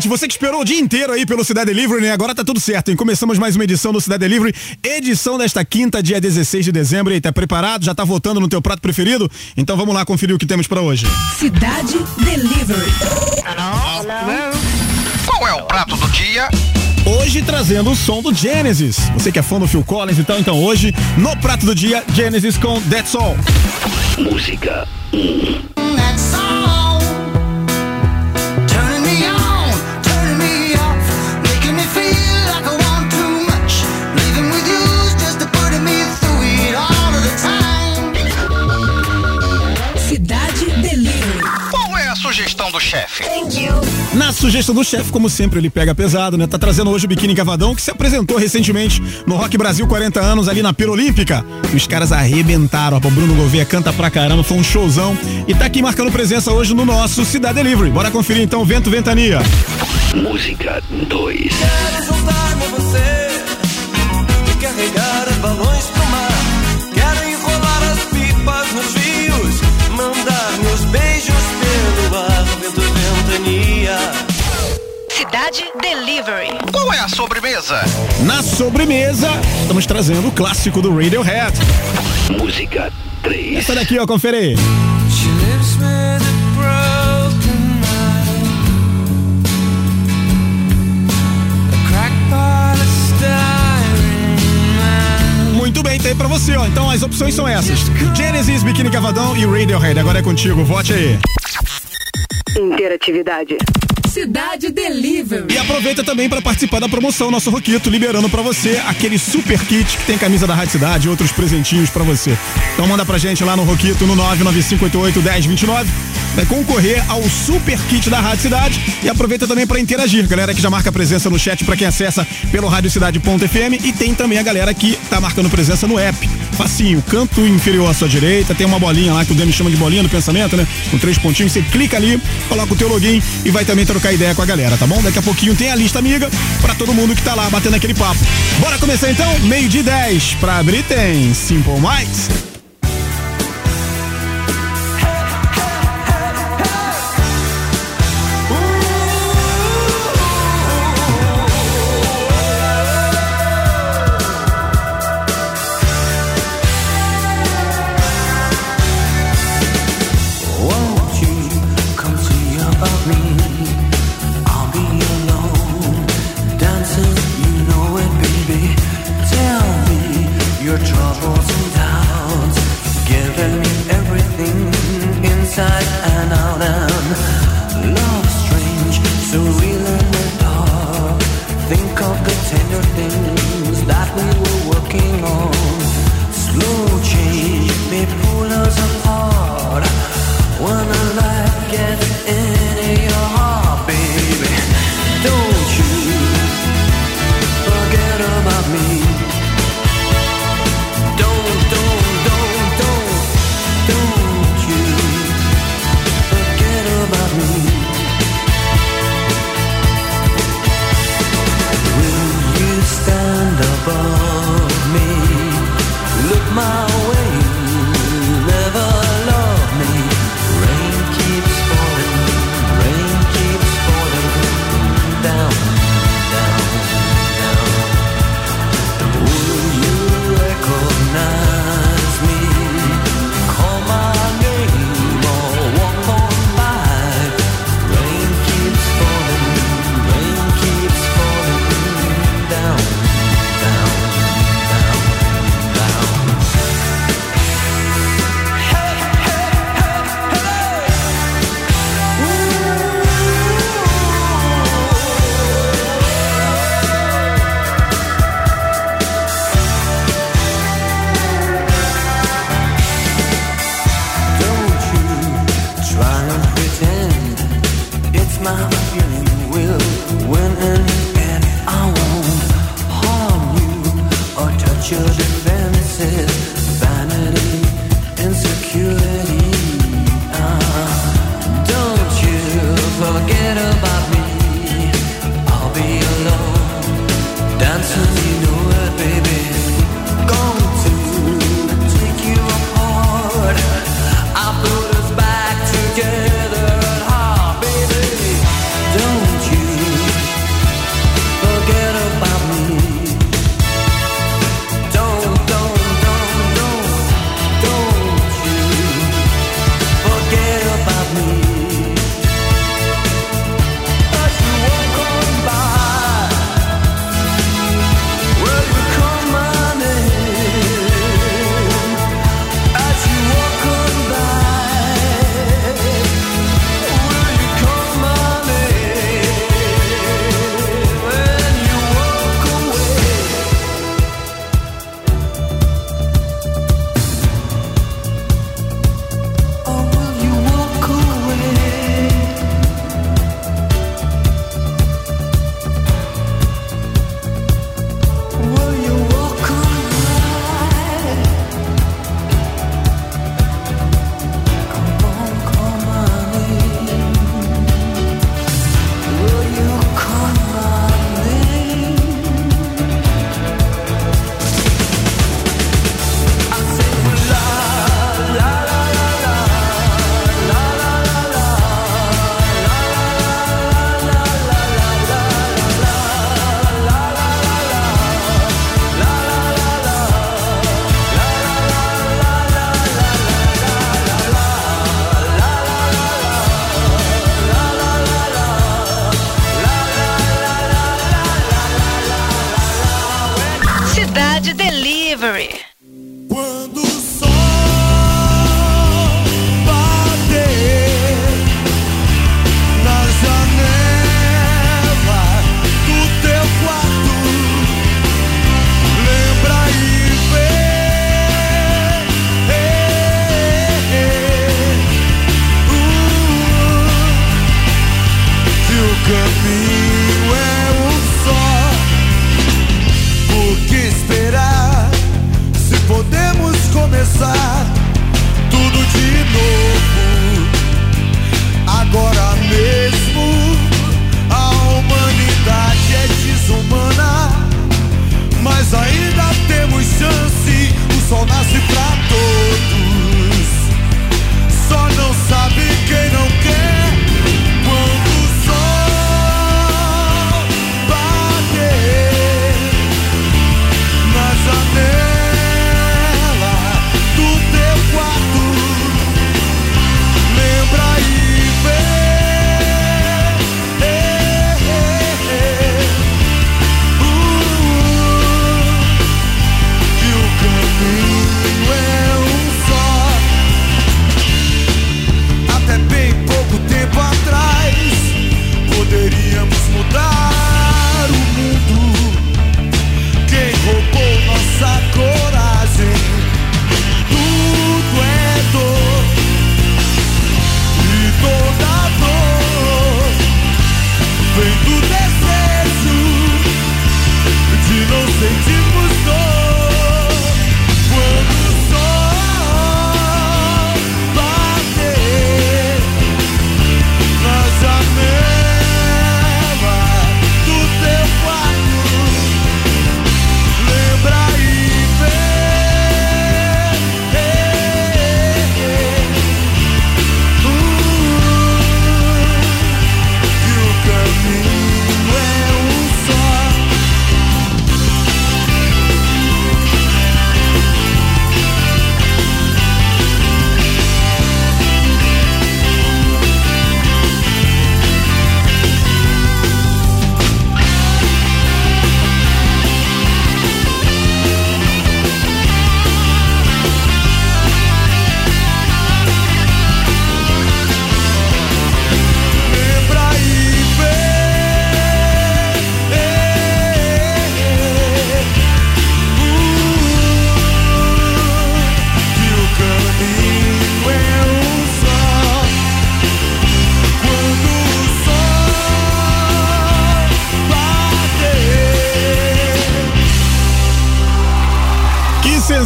Você que esperou o dia inteiro aí pelo Cidade Delivery, né? Agora tá tudo certo, hein? Começamos mais uma edição do Cidade Delivery, edição desta quinta, dia 16 de dezembro. E tá preparado? Já tá votando no teu prato preferido? Então vamos lá conferir o que temos para hoje. Cidade Delivery. Hello? Hello? Qual é o prato do dia? Hoje trazendo o som do Genesis. Você que é fã do Phil Collins, então, então hoje, no prato do dia, Genesis com That's All. Música. That's all. Chefe. Na sugestão do chefe, como sempre, ele pega pesado, né? Tá trazendo hoje o Biquíni Cavadão, que se apresentou recentemente no Rock Brasil 40 anos, ali na Pira Olímpica. E os caras arrebentaram. O Bruno Gouveia canta pra caramba, foi um showzão. E tá aqui marcando presença hoje no nosso Cidade Delivery. Bora conferir então Vento Ventania. Música 2. Cidade Delivery. Qual é a sobremesa? Na sobremesa, estamos trazendo o clássico do Radiohead. Música 3. Essa daqui, ó, confere aí. Muito bem, tem pra você, ó. Então as opções são essas: Genesis, Biquíni Cavadão e Radiohead. Agora é contigo, vote aí. Interatividade. Cidade Delivery. E aproveita também para participar da promoção Nosso Roquito, liberando para você aquele super kit que tem camisa da Rádio Cidade e outros presentinhos para você. Então manda pra gente lá no Roquito no 995881029. Vai concorrer ao super kit da Rádio Cidade e aproveita também para interagir. Galera que já marca presença no chat para quem acessa pelo radiocidade.fm e tem também a galera que tá marcando presença no app. Facinho, canto inferior à sua direita, tem uma bolinha lá que o Dani chama de bolinha do pensamento, né? Com três pontinhos, você clica ali, coloca o teu login e vai também trocar ideia com a galera, tá bom? Daqui a pouquinho tem a lista amiga para todo mundo que tá lá batendo aquele papo. Bora começar então? Meio de 10 para abrir tem Simple Minds.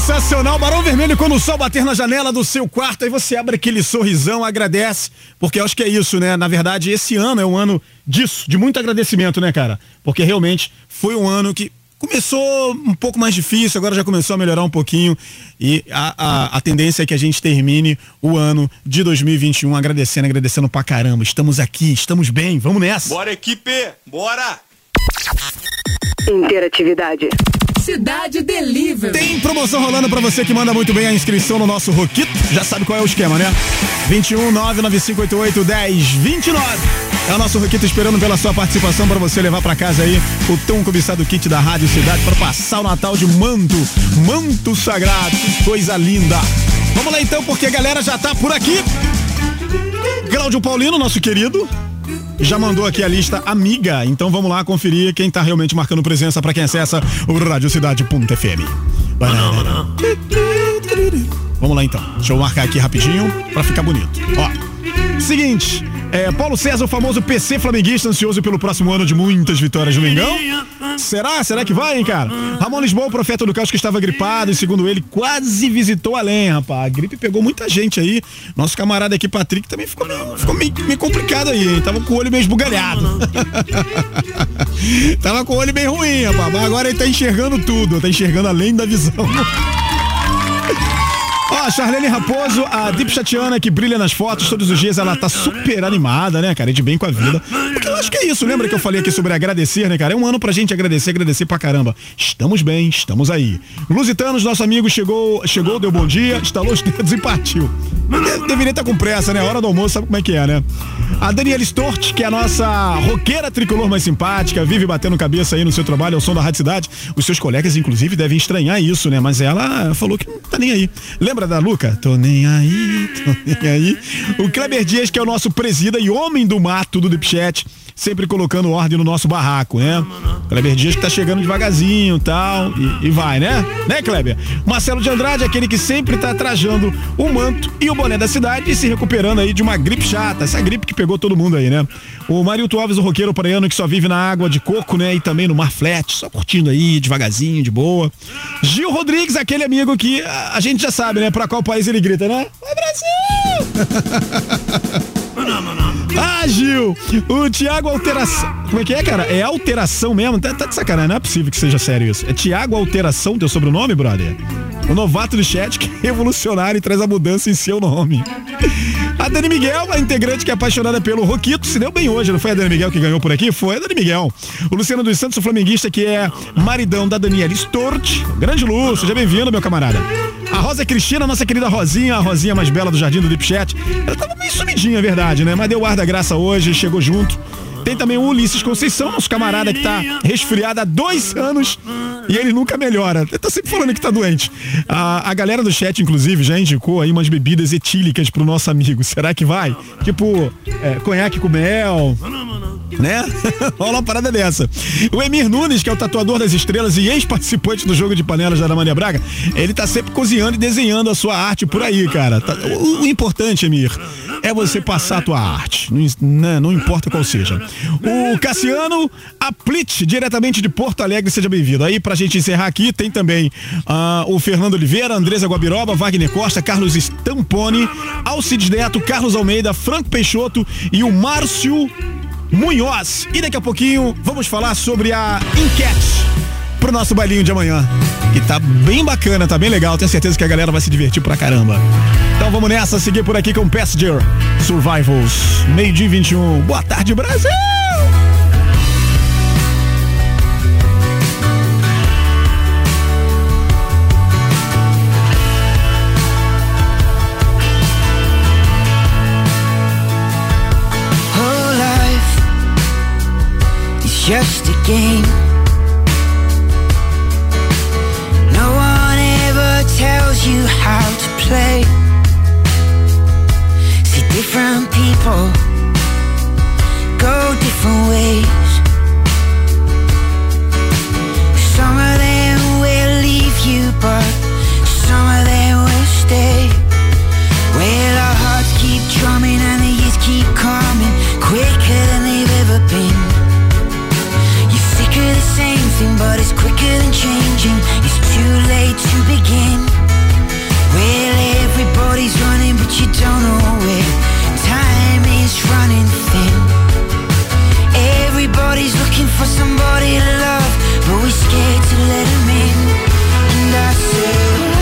Sensacional, Barão Vermelho, quando o sol bater na janela do seu quarto, aí você abre aquele sorrisão, agradece, porque eu acho que é isso, né? Na verdade, esse ano é um ano disso, de muito agradecimento, né, cara? Porque realmente foi um ano que começou um pouco mais difícil, agora já começou a melhorar um pouquinho e a, a, a tendência é que a gente termine o ano de 2021 agradecendo, agradecendo pra caramba. Estamos aqui, estamos bem, vamos nessa. Bora, equipe! Bora! Interatividade. Cidade Delivery. Tem promoção rolando pra você que manda muito bem a inscrição no nosso Roquito. Já sabe qual é o esquema, né? 21 99588 1029. É o nosso Roquito esperando pela sua participação pra você levar pra casa aí o tão cobiçado kit da Rádio Cidade para passar o Natal de manto, manto sagrado. Coisa linda. Vamos lá então, porque a galera já tá por aqui. Cláudio Paulino, nosso querido, já mandou aqui a lista amiga, então vamos lá conferir quem tá realmente marcando presença para quem acessa o radiocidade.fm. Vamos lá então. Deixa eu marcar aqui rapidinho para ficar bonito. Ó. Seguinte, é, Paulo César, o famoso PC flamenguista, ansioso pelo próximo ano de muitas vitórias no Mengão. Será? Será que vai, hein, cara? Ramon Lisboa, o profeta do caos que estava gripado e, segundo ele, quase visitou além, rapaz. A gripe pegou muita gente aí. Nosso camarada aqui, Patrick, também ficou meio, ficou meio, meio complicado aí, hein? Tava com o olho meio esbugalhado. Tava com o olho bem ruim, rapaz. Mas agora ele tá enxergando tudo, tá enxergando além da visão. Charlene Raposo, a Deep Chatiana que brilha nas fotos todos os dias, ela tá super animada, né, cara? De bem com a vida. Porque eu acho que é isso. Lembra que eu falei aqui sobre agradecer, né, cara? É um ano pra gente agradecer, agradecer pra caramba. Estamos bem, estamos aí. Lusitanos, nosso amigo, chegou, chegou, deu bom dia, instalou os dedos e partiu. Deveria estar com pressa, né? Hora do almoço, sabe como é que é, né? A Daniela Stort, que é a nossa roqueira tricolor mais simpática, vive batendo cabeça aí no seu trabalho, ao som da Rádio Cidade. Os seus colegas, inclusive, devem estranhar isso, né? Mas ela falou que não tá nem aí. Lembra da Luca? Tô nem aí, tô nem aí. O Kleber Dias, que é o nosso presida e homem do mato do Dipchat sempre colocando ordem no nosso barraco, né? Kleber Dias que tá chegando devagarzinho tal, e, e vai, né? Né, Kleber? Marcelo de Andrade, aquele que sempre tá trajando o manto e o boné da cidade e se recuperando aí de uma gripe chata, essa gripe que pegou todo mundo aí, né? O Marilto Alves, o roqueiro praiano que só vive na água de coco, né? E também no mar flat, só curtindo aí, devagarzinho, de boa. Gil Rodrigues, aquele amigo que a, a gente já sabe, né? Pra qual país ele grita, né? Vai Brasil! Ah, Gil! O Tiago Alteração. Como é que é, cara? É alteração mesmo? Tá, tá de sacanagem, não é possível que seja sério isso. É Tiago Alteração teu sobrenome, brother? O novato do chat que é revolucionário e traz a mudança em seu nome. A Dani Miguel, a integrante que é apaixonada pelo Roquito, se deu bem hoje, não foi a Dani Miguel que ganhou por aqui? Foi a Dani Miguel. O Luciano dos Santos, o flamenguista, que é maridão da Daniela Stort. Grande Lu, seja bem-vindo, meu camarada. A Rosa Cristina, nossa querida Rosinha, a Rosinha mais bela do Jardim do Deep Chat. Ela tava meio sumidinha, é verdade, né? Mas deu ar da graça hoje, chegou junto. Tem também o Ulisses Conceição, nosso camarada que tá resfriado há dois anos e ele nunca melhora. Ele tá sempre falando que tá doente. A, a galera do chat, inclusive, já indicou aí umas bebidas etílicas pro nosso amigo. Será que vai? Tipo, é, conhaque com mel né? Rola uma parada dessa. O Emir Nunes, que é o tatuador das estrelas e ex-participante do jogo de panelas da Maria Braga, ele tá sempre cozinhando e desenhando a sua arte por aí, cara. Tá, o, o, importante, Emir, é você passar a tua arte, não, não importa qual seja. O Cassiano Aplit, diretamente de Porto Alegre, seja bem-vindo. Aí, pra gente encerrar aqui, tem também uh, o Fernando Oliveira, Andresa Guabiroba, Wagner Costa, Carlos Stamponi, Alcides Neto, Carlos Almeida, Franco Peixoto e o Márcio Munhoz. E daqui a pouquinho vamos falar sobre a enquete pro nosso bailinho de amanhã. Que tá bem bacana, tá bem legal. Tenho certeza que a galera vai se divertir pra caramba. Então vamos nessa, seguir por aqui com Passenger Survivals. Meio dia 21. Boa tarde, Brasil! just a game. Tells you how to play. See, different people go different ways. Some of them will leave you, but some of them will stay. Well, our hearts keep drumming and the years keep coming quicker than they've ever been You're sick of the same thing, but it's quicker than changing. It's too late to begin. Everybody's running, but you don't know where. Time is running thin. Everybody's looking for somebody to love, but we're scared to let in. And I say.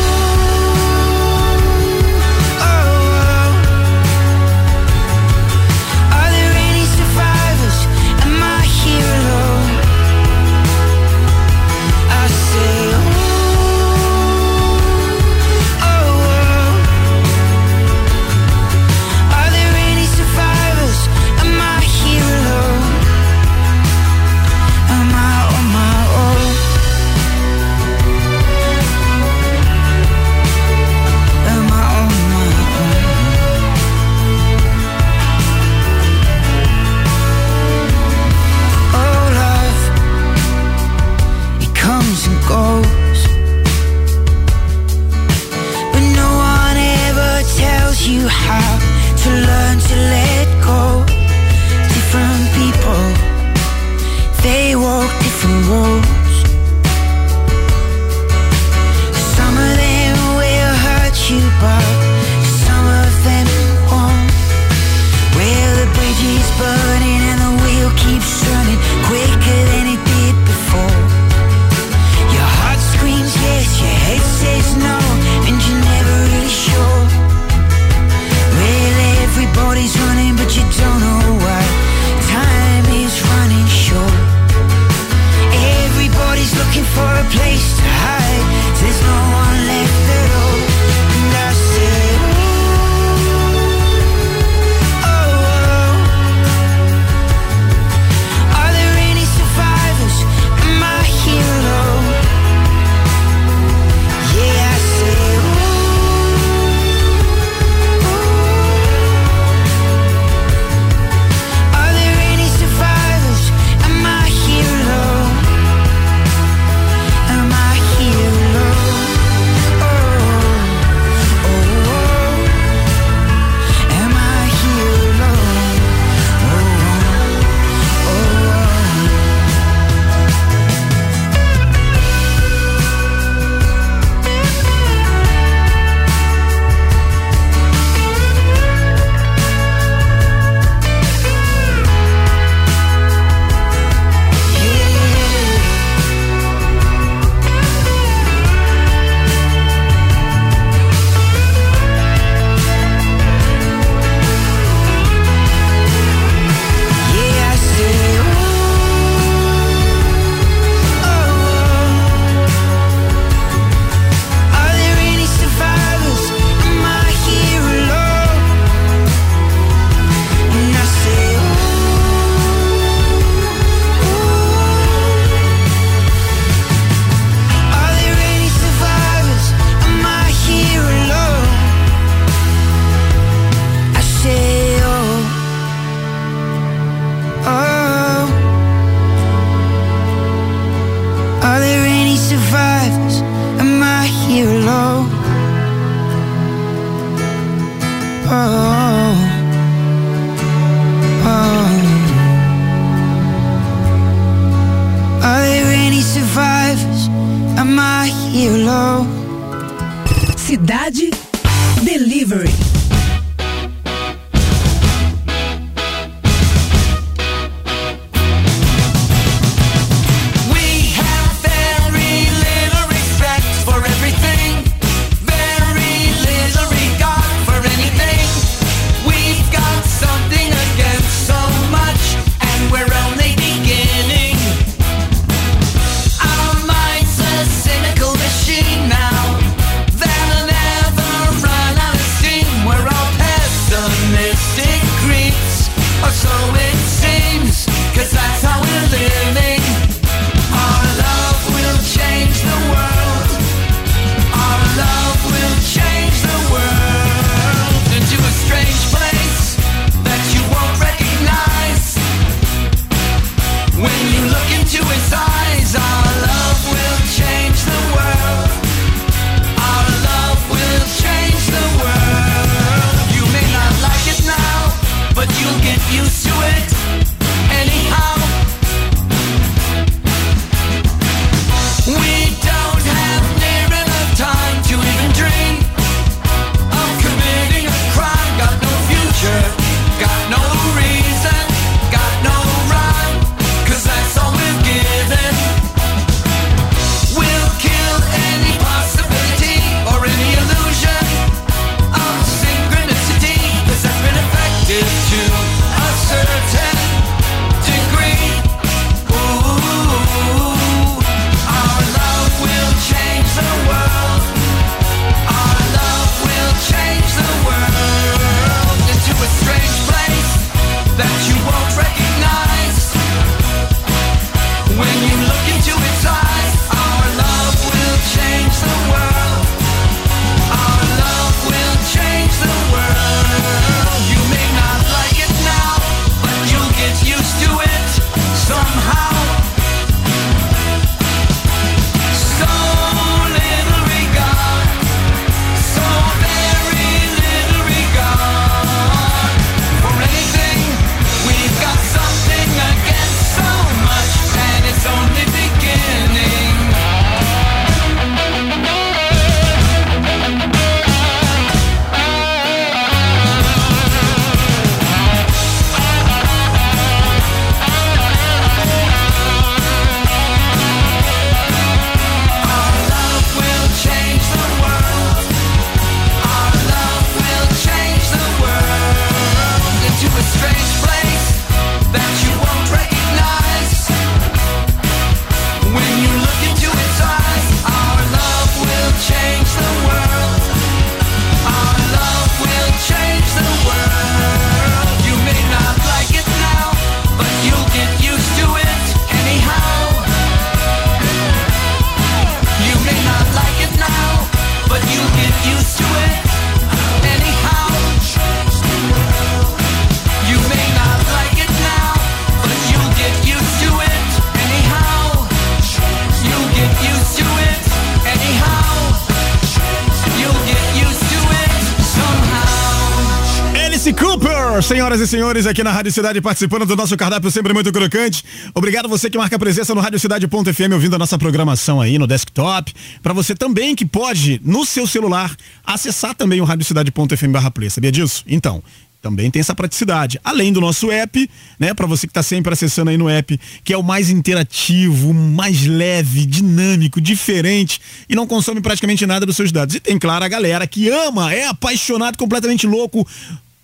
Senhoras e senhores, aqui na Rádio Cidade participando do nosso cardápio sempre muito crocante. Obrigado você que marca presença no Cidade.fm ouvindo a nossa programação aí no desktop. Para você também que pode, no seu celular, acessar também o Cidade.fm barra play. Sabia disso? Então, também tem essa praticidade. Além do nosso app, né, para você que está sempre acessando aí no app, que é o mais interativo, mais leve, dinâmico, diferente e não consome praticamente nada dos seus dados. E tem, claro, a galera que ama, é apaixonado, completamente louco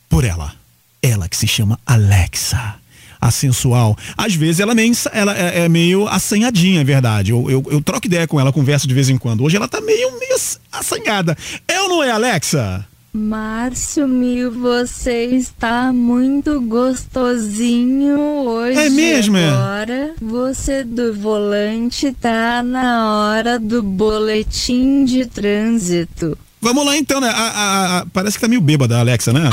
por ela. Ela que se chama Alexa. A sensual. Às vezes ela, meio, ela é, é meio assanhadinha, é verdade. Eu, eu, eu, troco ideia com ela, converso de vez em quando. Hoje ela tá meio, meio assanhada. É ou não é, Alexa? Márcio Mil, você está muito gostosinho hoje. É mesmo? É? Agora, você do volante tá na hora do boletim de trânsito. Vamos lá então, né? A, a, a, parece que tá meio bêbada a Alexa, né?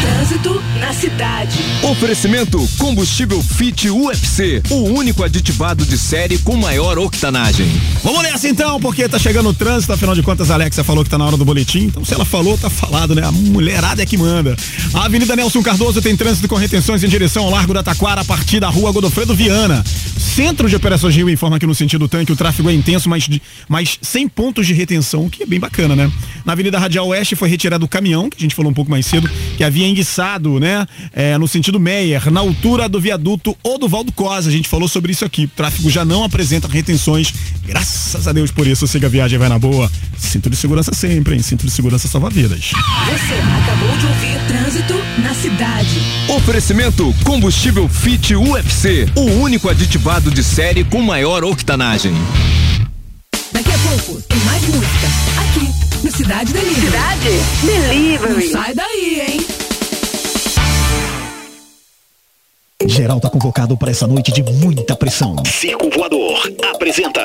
Trânsito na cidade. Oferecimento combustível Fit UFC, o único aditivado de série com maior octanagem. Vamos nessa então, porque tá chegando o trânsito, afinal de contas a Alexa falou que tá na hora do boletim, então se ela falou, tá falado, né? A mulherada é que manda. A Avenida Nelson Cardoso tem trânsito com retenções em direção ao Largo da Taquara a partir da Rua Godofredo Viana. Centro de Operações Rio informa que no sentido tanque o tráfego é intenso, mas, de, mas sem pontos de retenção, o que é bem bacana, né? Na Avenida Radial Oeste foi retirado o caminhão, que a gente falou um pouco mais cedo, que havia enguiçado, né? É, no sentido Meyer, na altura do viaduto ou do Valdo Cosa. A gente falou sobre isso aqui. O tráfego já não apresenta retenções. Graças a Deus por isso, siga a viagem, vai na boa. Cinto de segurança sempre, hein? Cinto de segurança salva vidas. Você acabou de ouvir Trânsito na Cidade. Oferecimento Combustível Fit UFC, o único aditivado de série com maior octanagem. Daqui a pouco tem mais música aqui no Cidade Delivery. Cidade Delivery. Não sai daí, hein? Geral tá convocado para essa noite de muita pressão. Circo Voador apresenta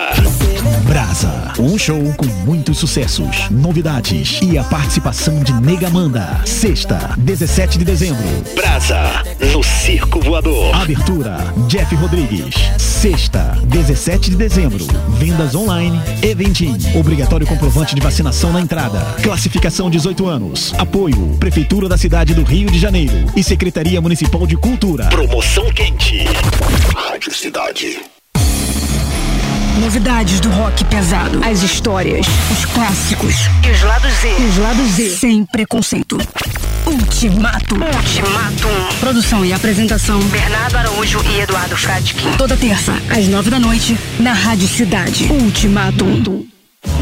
Brasa, um show com muitos sucessos, novidades e a participação de Negamanda. Sexta, 17 de dezembro. Brasa no Circo Voador. Abertura, Jeff Rodrigues. Sexta, 17 de dezembro. Vendas online, Eventim. Obrigatório comprovante de vacinação na entrada. Classificação 18 anos. Apoio, Prefeitura da cidade do Rio de Janeiro e Secretaria Municipal de Cultura. Promoção quente. Rádio Cidade. Novidades do rock pesado. As histórias, os clássicos E os lados Z. e os lados Z. Sem preconceito. Ultimato. Ultimatum. Produção e apresentação. Bernardo Araújo e Eduardo Fradkin. Toda terça, às nove da noite, na Rádio Cidade. Ultimatum.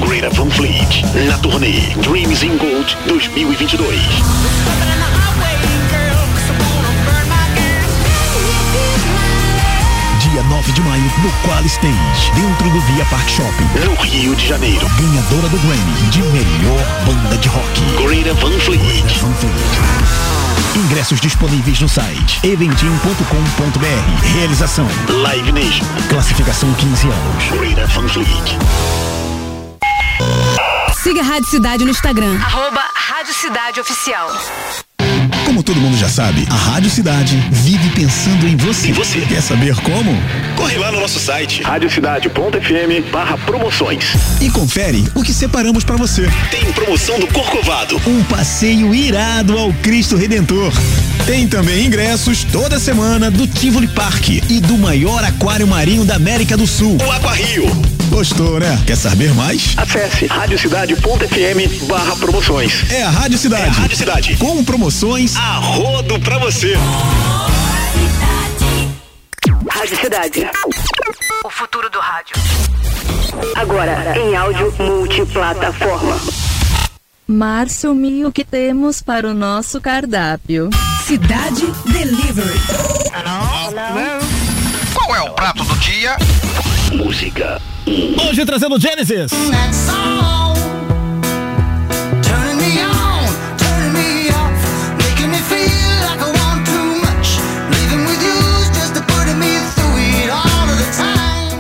Greta Van Fleet na turnê Dreams in Gold 2022. Dia 9 de maio, no Qual Stage, dentro do Via Park Shopping. No Rio de Janeiro. Ganhadora do Grammy de melhor banda de rock. Greta Van Fleet. Van Fleet. Ingressos disponíveis no site eventim.com.br. Realização. Live Nation. Classificação 15 anos. Greta Van Fleet. Siga a Rádio Cidade no Instagram. Arroba Rádio Cidade Oficial. Como todo mundo já sabe, a Rádio Cidade vive pensando em você. E você? Quer saber como? Corre lá no nosso site radiocidade.fm barra promoções. E confere o que separamos para você. Tem promoção do Corcovado. Um passeio irado ao Cristo Redentor. Tem também ingressos toda semana do Tivoli Park e do maior aquário marinho da América do Sul. O Aqua Rio. Gostou, né? Quer saber mais? Acesse radiocidade.fm barra promoções. É a Rádio Cidade. É a Rádio Cidade. Com promoções A rodo pra você. Rádio Cidade. O futuro do rádio. Agora, em áudio multiplataforma. Márcio Mi, o que temos para o nosso cardápio? Cidade Delivery. Qual é o prato do dia? Música. Hoje trazendo Genesis. That song, turning me on, turning me off, making me feel like I want too much. Leaving with you's just to putting me through it all of the time.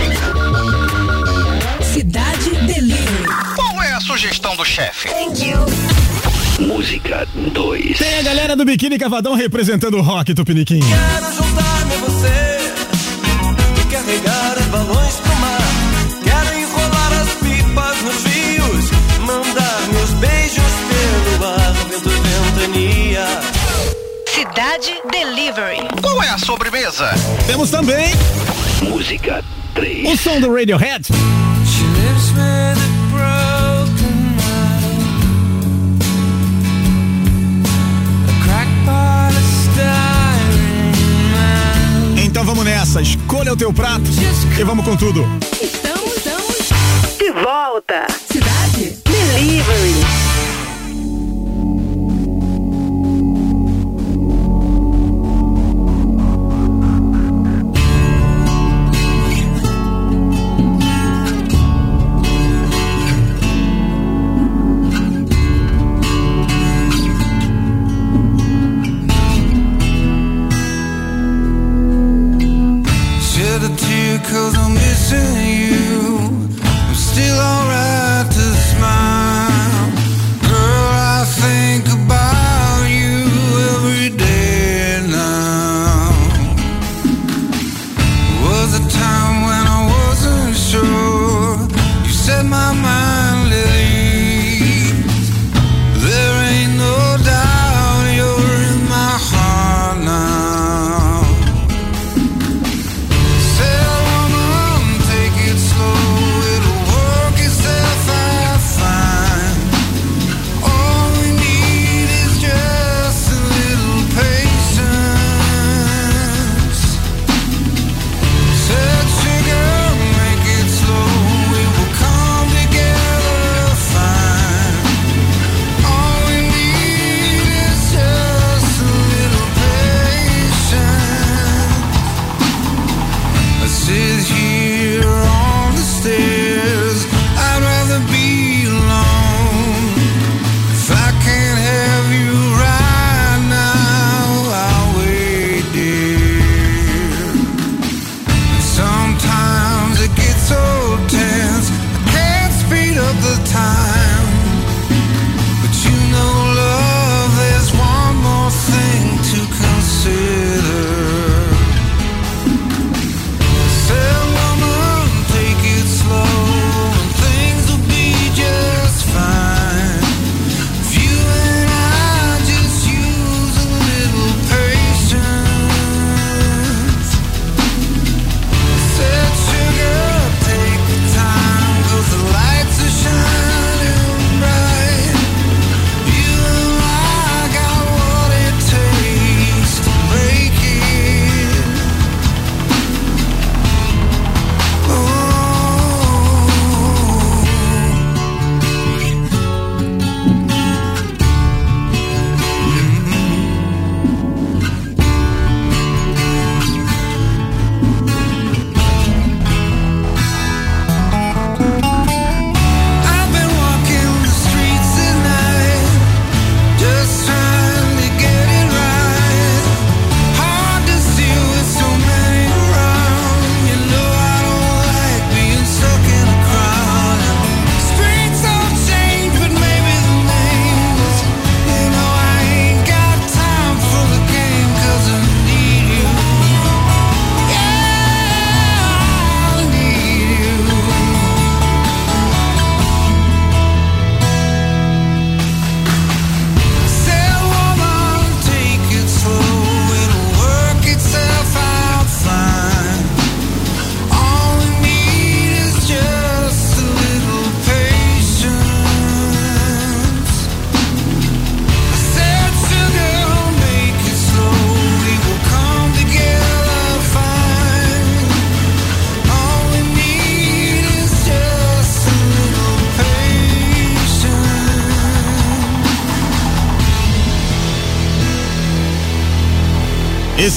Cidade Delivery. Qual é a sugestão do chefe? Música 2. Tem a galera do Biquíni Cavadão representando o rock Tupiniquim. Quero juntar-me a você e carregar os balões pro Cidade Delivery. Qual é a sobremesa? Temos também Música 3. o som do Radiohead. She lives with a broken heart, a crackpot of styrene man. Então vamos nessa, escolha o teu prato e vamos com tudo. Estamos, estamos. De volta. Cidade Delivery.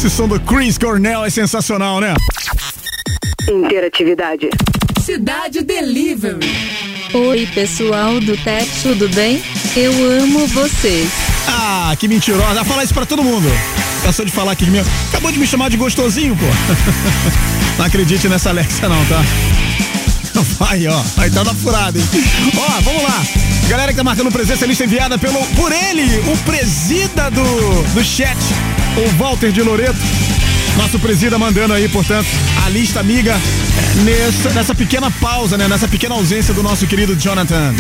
Esse som do Chris Cornell é sensacional, né? Interatividade. Cidade Delivery. Oi, pessoal do TET, tudo bem? Eu amo vocês. Ah, que mentirosa. Vai falar isso pra todo mundo. Cansou de falar aqui mesmo. Acabou de me chamar de gostosinho, pô. Não acredite nessa Alexa não, tá? Vai, ó. Aí tá na furada, hein? Ó, vamos lá. Galera que tá marcando presença, lista enviada pelo, por ele, o presida do, do chat, o Walter de Loreto. Nosso presida mandando aí, portanto, a lista amiga eh, nessa, nessa pequena pausa, né? Nessa pequena ausência do nosso querido Jonathan.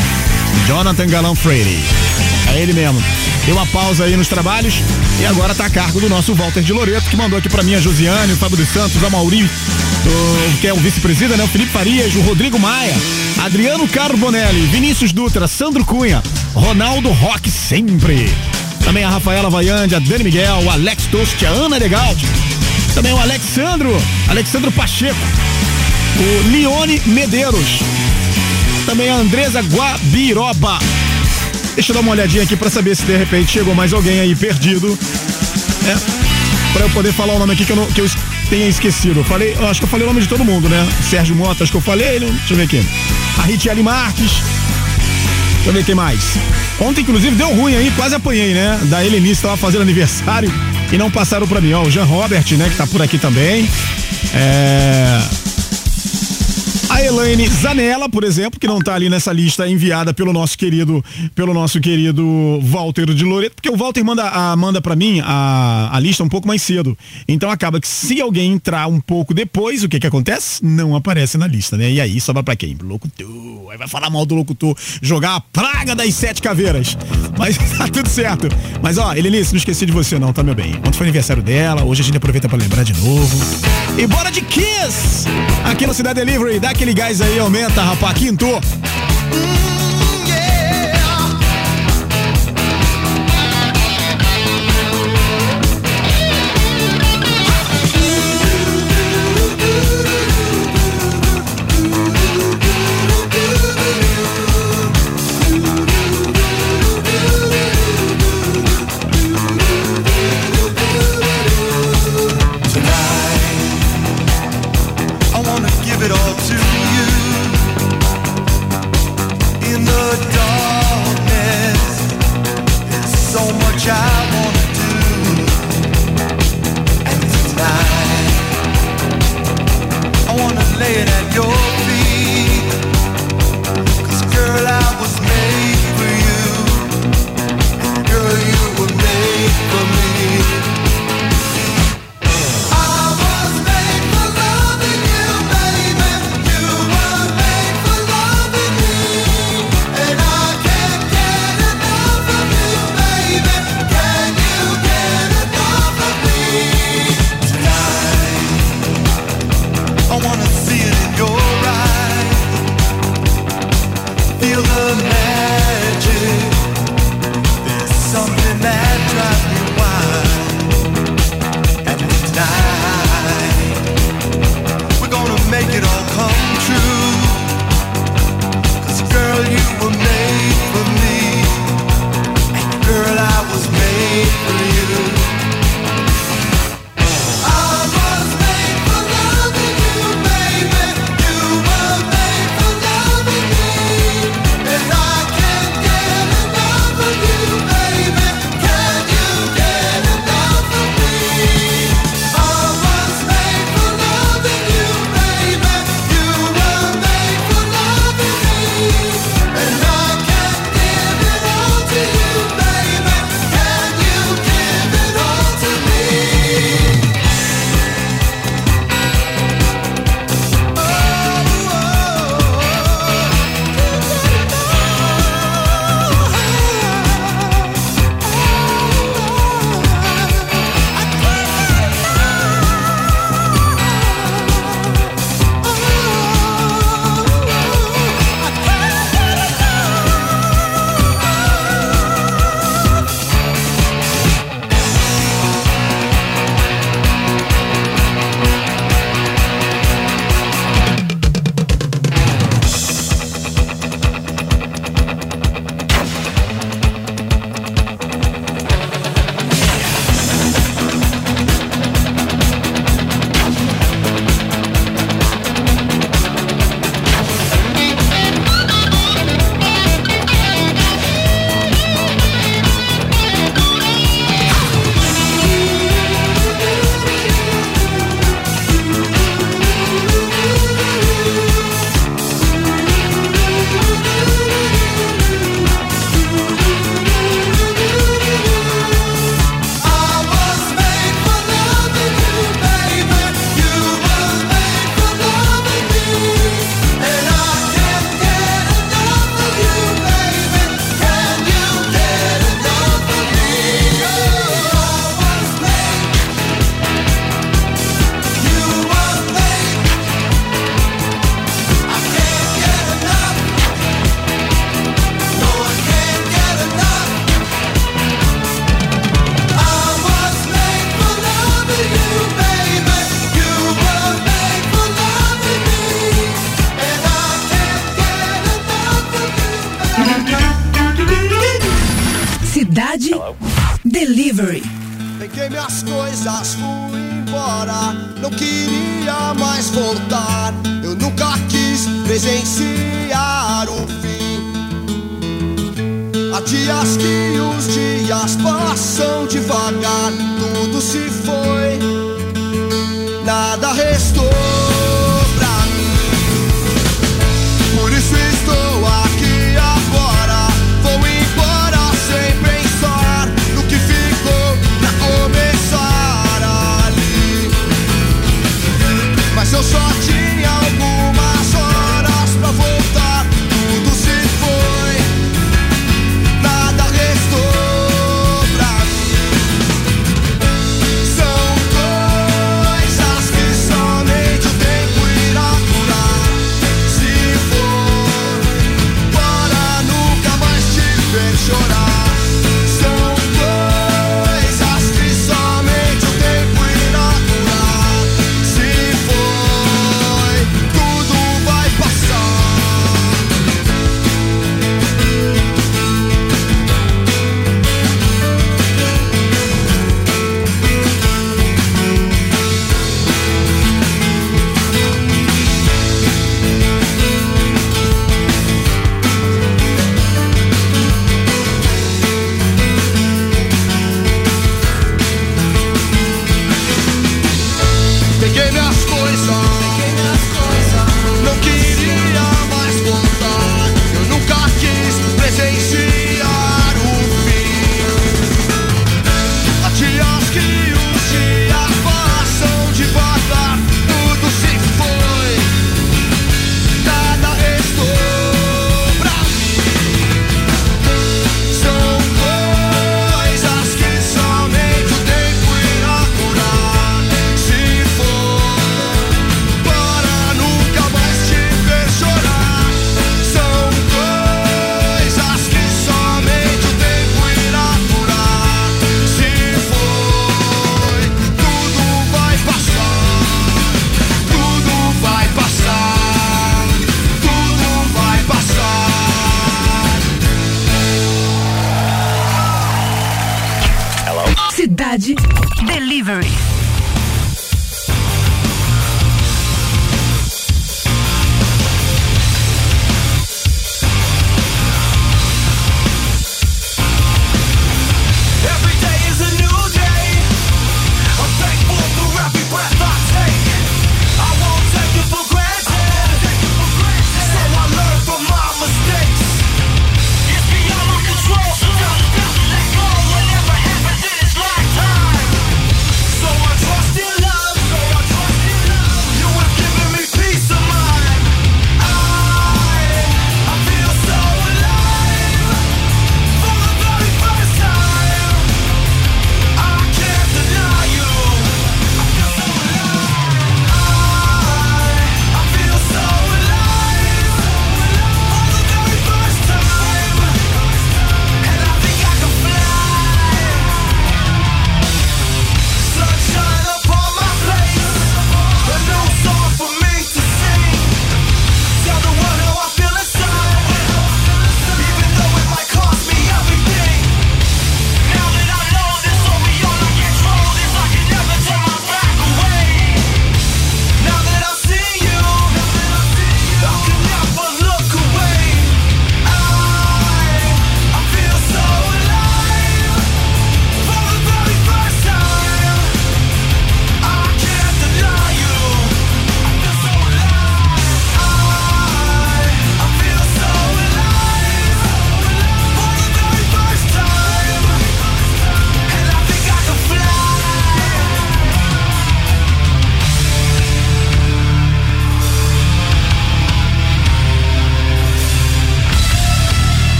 Jonathan Galão Freire. É ele mesmo. Deu uma pausa aí nos trabalhos e agora tá a cargo do nosso Walter de Loreto, que mandou aqui pra mim a Josiane, o Fábio dos Santos, a Mauri, o- que é o vice-presidente, né? O Felipe Farias, o Rodrigo Maia, Adriano Caro Bonelli, Vinícius Dutra, Sandro Cunha, Ronaldo Roque sempre. Também a Rafaela Vaiande, a Dani Miguel, o Alex Tost, a Ana Legaldi. Também o Alexandro, Alexandro Pacheco, o Lione Medeiros. Também a Andresa Guabiroba. Deixa eu dar uma olhadinha aqui pra saber se de repente chegou mais alguém aí perdido. É, pra eu poder falar o nome aqui que eu, não- que eu tenha esquecido. Eu falei, eu acho que eu falei o nome de todo mundo, né? Sérgio Mota, acho que eu falei. não- Deixa eu ver aqui. A Ritiele Marques. Deixa eu ver quem mais. Ontem, inclusive, deu ruim aí, quase apanhei, né? Da Helenice, tava fazendo aniversário e não passaram pra mim. Ó, o Jean Robert, né, que tá por aqui também. É. A Elaine Zanella, por exemplo, que não tá ali nessa lista enviada pelo nosso querido, pelo nosso querido Walter de Loreto, porque o Walter manda, a, manda para mim a, a lista um pouco mais cedo. Então acaba que se alguém entrar um pouco depois, o que que acontece? Não aparece na lista, né? E aí sobra pra quem? Locutor. Aí vai falar mal do locutor, jogar a praga das sete caveiras. Mas tá tudo certo. Mas ó, Helenice, não esqueci de você não, tá meu bem? Ontem foi aniversário dela, hoje a gente aproveita pra lembrar de novo. E bora de Kiss! Aqui no Cidade Delivery, dá aquele gás aí, aumenta, rapaz, quinto.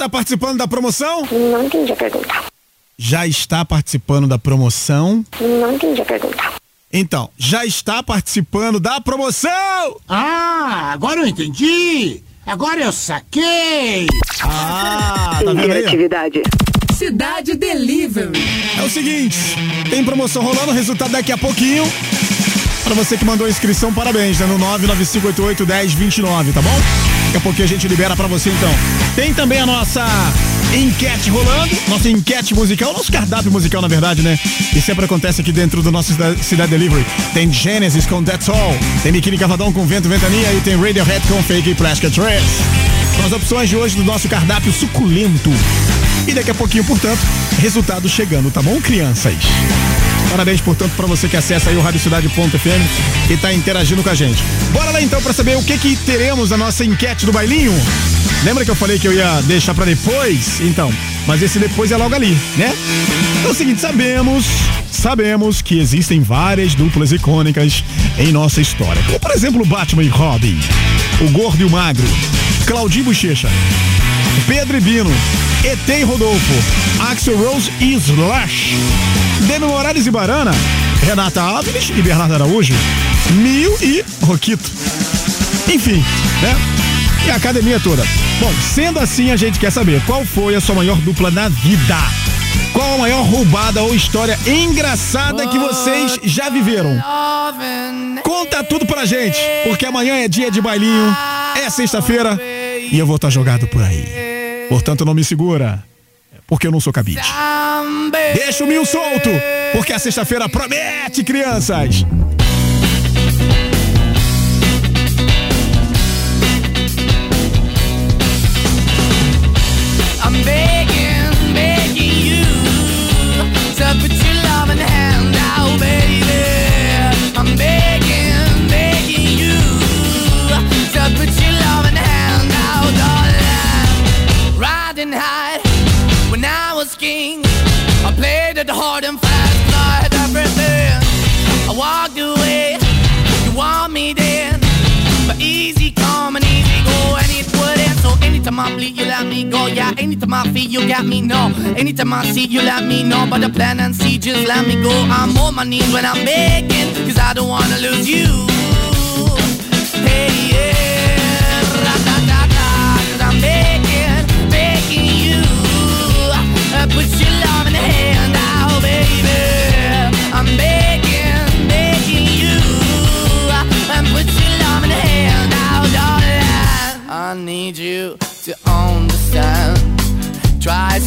Cidade. E aí, já tá participando da promoção? Não entendi a pergunta. Já está participando da promoção? Não entendi a pergunta. Então, já está participando da promoção? Ah, agora eu entendi. Agora eu saquei. Ah, tá vendo aí? ó? Interatividade. Cidade Delivery. É o seguinte, tem promoção rolando, resultado daqui a pouquinho. Pra você que mandou a inscrição, parabéns, né? No 995881029, tá bom? Daqui a pouquinho a gente libera pra você então. Tem também a nossa enquete rolando, nossa enquete musical, nosso cardápio musical, na verdade, né? E sempre acontece aqui dentro do nosso Cida- Cidade Delivery. Tem Genesis com That's All, tem Biquíni Cavadão com Vento Ventania e tem Radiohead com Fake Plastic Trace. São as opções de hoje do nosso cardápio suculento. E daqui a pouquinho, portanto, resultado chegando, tá bom, crianças? Parabéns, portanto, pra você que acessa aí o radiocidade.fm e tá interagindo com a gente. Bora lá então pra saber o que que teremos na nossa enquete do bailinho. Lembra que eu falei que eu ia deixar pra depois? Então, mas esse depois é logo ali, né? Então é o seguinte, sabemos, sabemos que existem várias duplas icônicas em nossa história. Como por exemplo Batman e Robin, o Gordo e o Magro, Claudinho Bochecha, Pedro e Bino, ET Rodolfo, Axel Rose e Slash, Demi Morales e Barana, Renata Áviles e Bernardo Araújo, Mil e Roquito. Enfim, né? E a academia toda. Bom, sendo assim, a gente quer saber qual foi a sua maior dupla na vida. Qual a maior roubada ou história engraçada que vocês já viveram? Conta tudo pra gente, porque amanhã é dia de bailinho, é sexta-feira e eu vou estar jogado por aí. Portanto, não me segura, porque eu não sou cabide. Deixa o mil solto, porque a sexta-feira promete, crianças. I bleed, you let me go. Yeah, anytime I feel, you got me. No, anytime I see, you let me know. But the plan and see, just let me go. I'm on my knees when I'm begging, cause I don't wanna lose you. Hey, yeah, ra-da-da-da, cause I'm begging, begging you. Uh, put your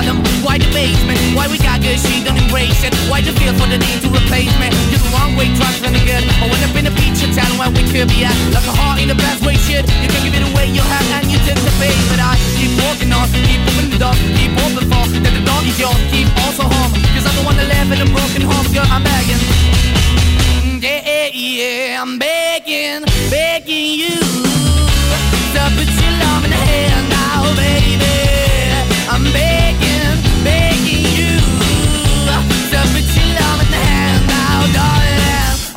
why the bottom, why the basement, why we got good, she don't embrace it. Why the feel for the need to replace me? You're the wrong way, trying to good. I went up in a feature town where we could be at. Like a heart in the best way, shit. You can give it away, you have, and you tend to pay. But I keep walking on, keep moving the door, keep open for that the door is yours, keep also home. Cause I'm the one that live in a broken home, girl, I'm begging. Yeah, yeah, yeah, I'm begging, begging you to put your love in the hand now, baby. I'm begging,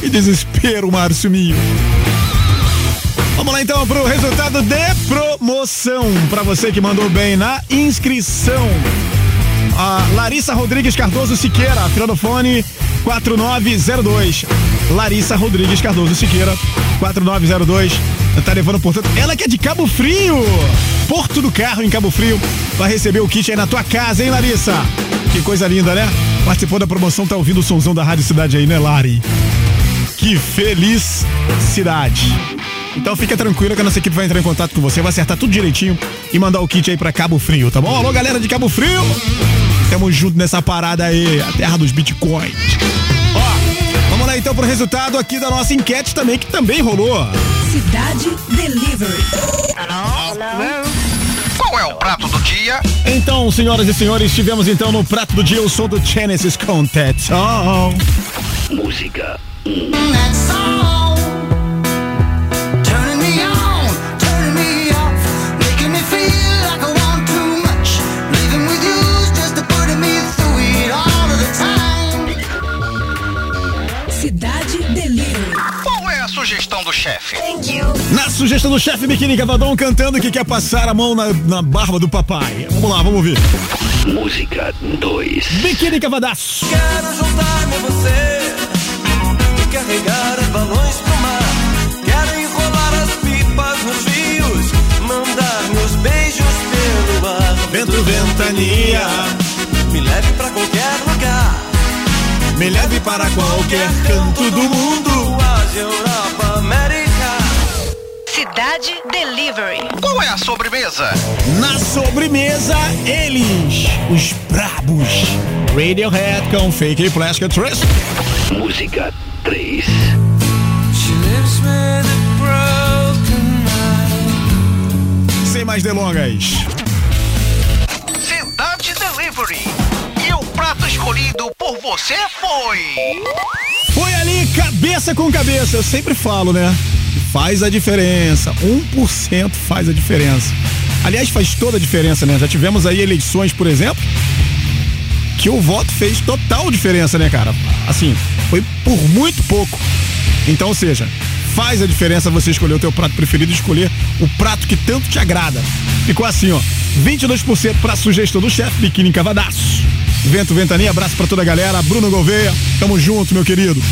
Que desespero, Márcio Minho. Vamos lá então pro resultado de promoção. Pra você que mandou bem na inscrição. A Larissa Rodrigues Cardoso Siqueira, fone 4902. Larissa Rodrigues Cardoso Siqueira, 4902. Tá levando, portanto, ela que é de Cabo Frio. Porto do Carro em Cabo Frio. Vai receber o kit aí na tua casa, hein, Larissa? Que coisa linda, né? Participou da promoção, tá ouvindo o somzão da Rádio Cidade aí, né, Lari? Que felicidade. Então fica tranquilo que a nossa equipe vai entrar em contato com você, vai acertar tudo direitinho e mandar o kit aí pra Cabo Frio, tá bom? Alô, galera de Cabo Frio! Tamo junto nessa parada aí, a terra dos bitcoins. Ó, vamos lá então pro resultado aqui da nossa enquete também, que também rolou. Cidade Delivery. Qual é o prato do dia? Então, senhoras e senhores, tivemos então no prato do dia o som do Genesis Contact. Oh. Música That song, turning me on, turning me off, making me feel like I want too much. Living with you's just a putting me through it all of the time. Cidade Delivery. Qual é a sugestão do chefe? Na sugestão do chefe Biquíni Cavadão cantando que quer passar a mão na, na barba do papai. Vamos lá, vamos ouvir. Música 2 Biquíni Cavadaço. Quero juntar-me a você carregar os balões pro mar. Quero enrolar as pipas nos rios, mandar meus beijos pelo ar. Vento, ventania, Me leve pra qualquer lugar. me leve para qualquer canto do mundo. Ásia, Europa, América. Cidade Delivery. Qual é a sobremesa? Na sobremesa, eles, os brabos. Radiohead com Fake Plastic Trust. Música 3 She lives with a broken mind. Sem mais delongas. Cidade Delivery. E o prato escolhido por você foi. Foi ali cabeça com cabeça. Eu sempre falo, né? Faz a diferença. 1% faz a diferença. Aliás, faz toda a diferença, né? Já tivemos aí eleições, por exemplo, que o voto fez total diferença, né, cara? Assim, foi por muito pouco. Então, ou seja, faz a diferença você escolher o teu prato preferido e escolher o prato que tanto te agrada. Ficou assim, ó. 22% pra sugestão do chefe Biquíni Cavadaço. Vento Ventania, abraço pra toda a galera. Bruno Gouveia, tamo junto, meu querido.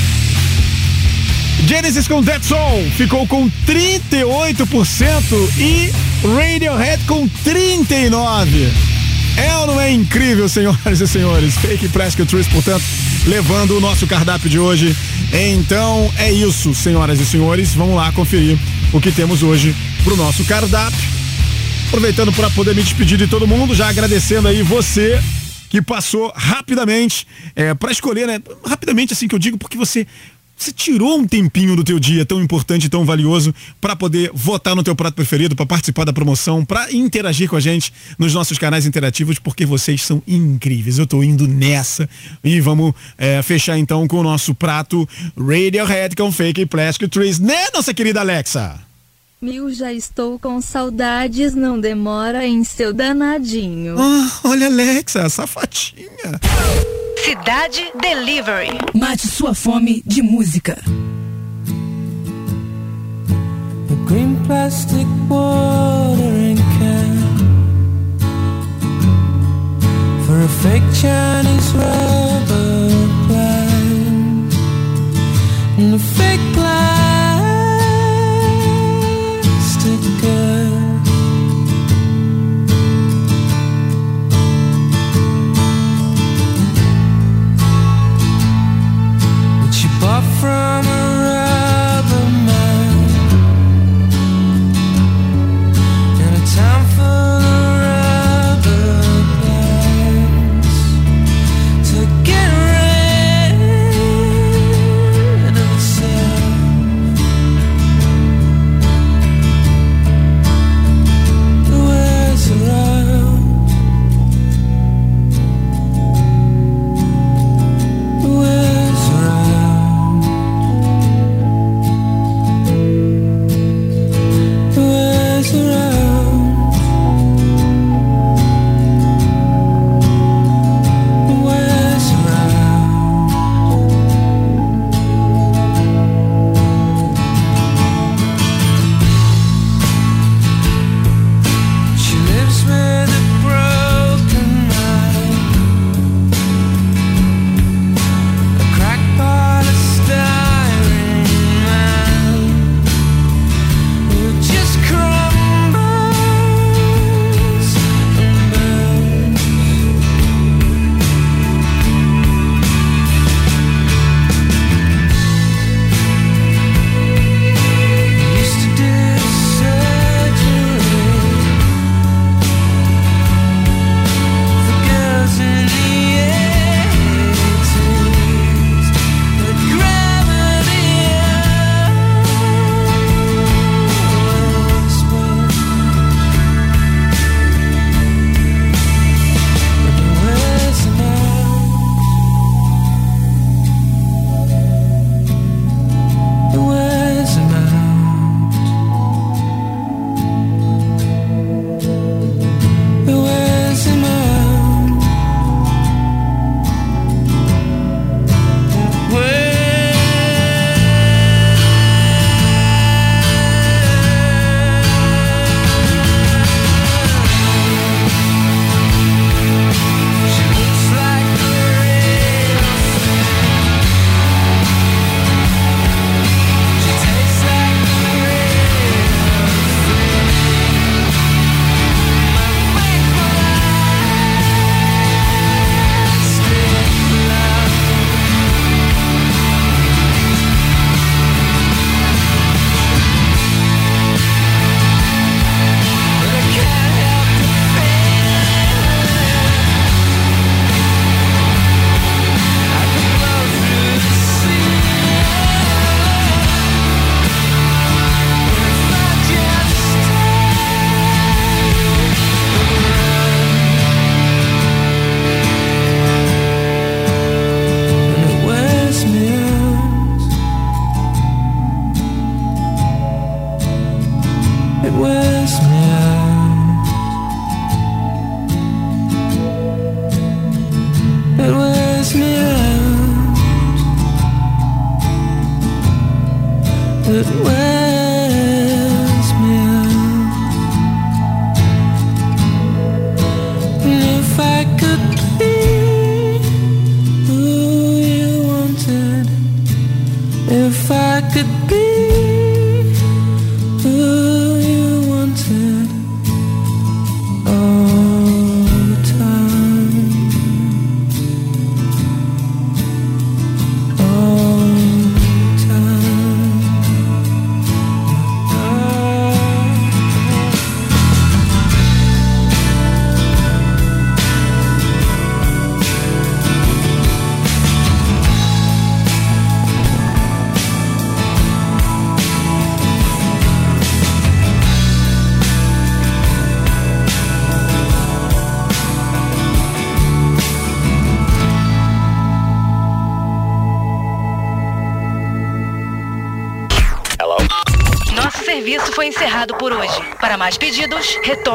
Genesis com Dead Soul ficou com 38% e Radiohead com 39%. É ou não é incrível, senhoras e senhores? Fake Presque Truth, portanto, levando o nosso cardápio de hoje. Então é isso, senhoras e senhores. Vamos lá conferir o que temos hoje pro nosso cardápio. Aproveitando para poder me despedir de todo mundo, já agradecendo aí você que passou rapidamente é, para escolher, né? Rapidamente assim que eu digo, porque você você tirou um tempinho do teu dia tão importante tão valioso para poder votar no teu prato preferido, para participar da promoção, para interagir com a gente nos nossos canais interativos, porque vocês são incríveis. Eu tô indo nessa e vamos é, fechar então com o nosso prato Radiohead com Fake Plastic Trees, né, nossa querida Alexa? Mil já estou com saudades, não demora em seu danadinho. Ah, olha Alexa, safadinha. Cidade Delivery. Mate sua fome de música. A green plastic watering can for a fake Chinese rubber plant and a fake plastic time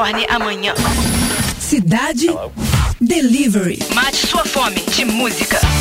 retorne amanhã. Cidade Hello. Delivery. Mate sua fome de música.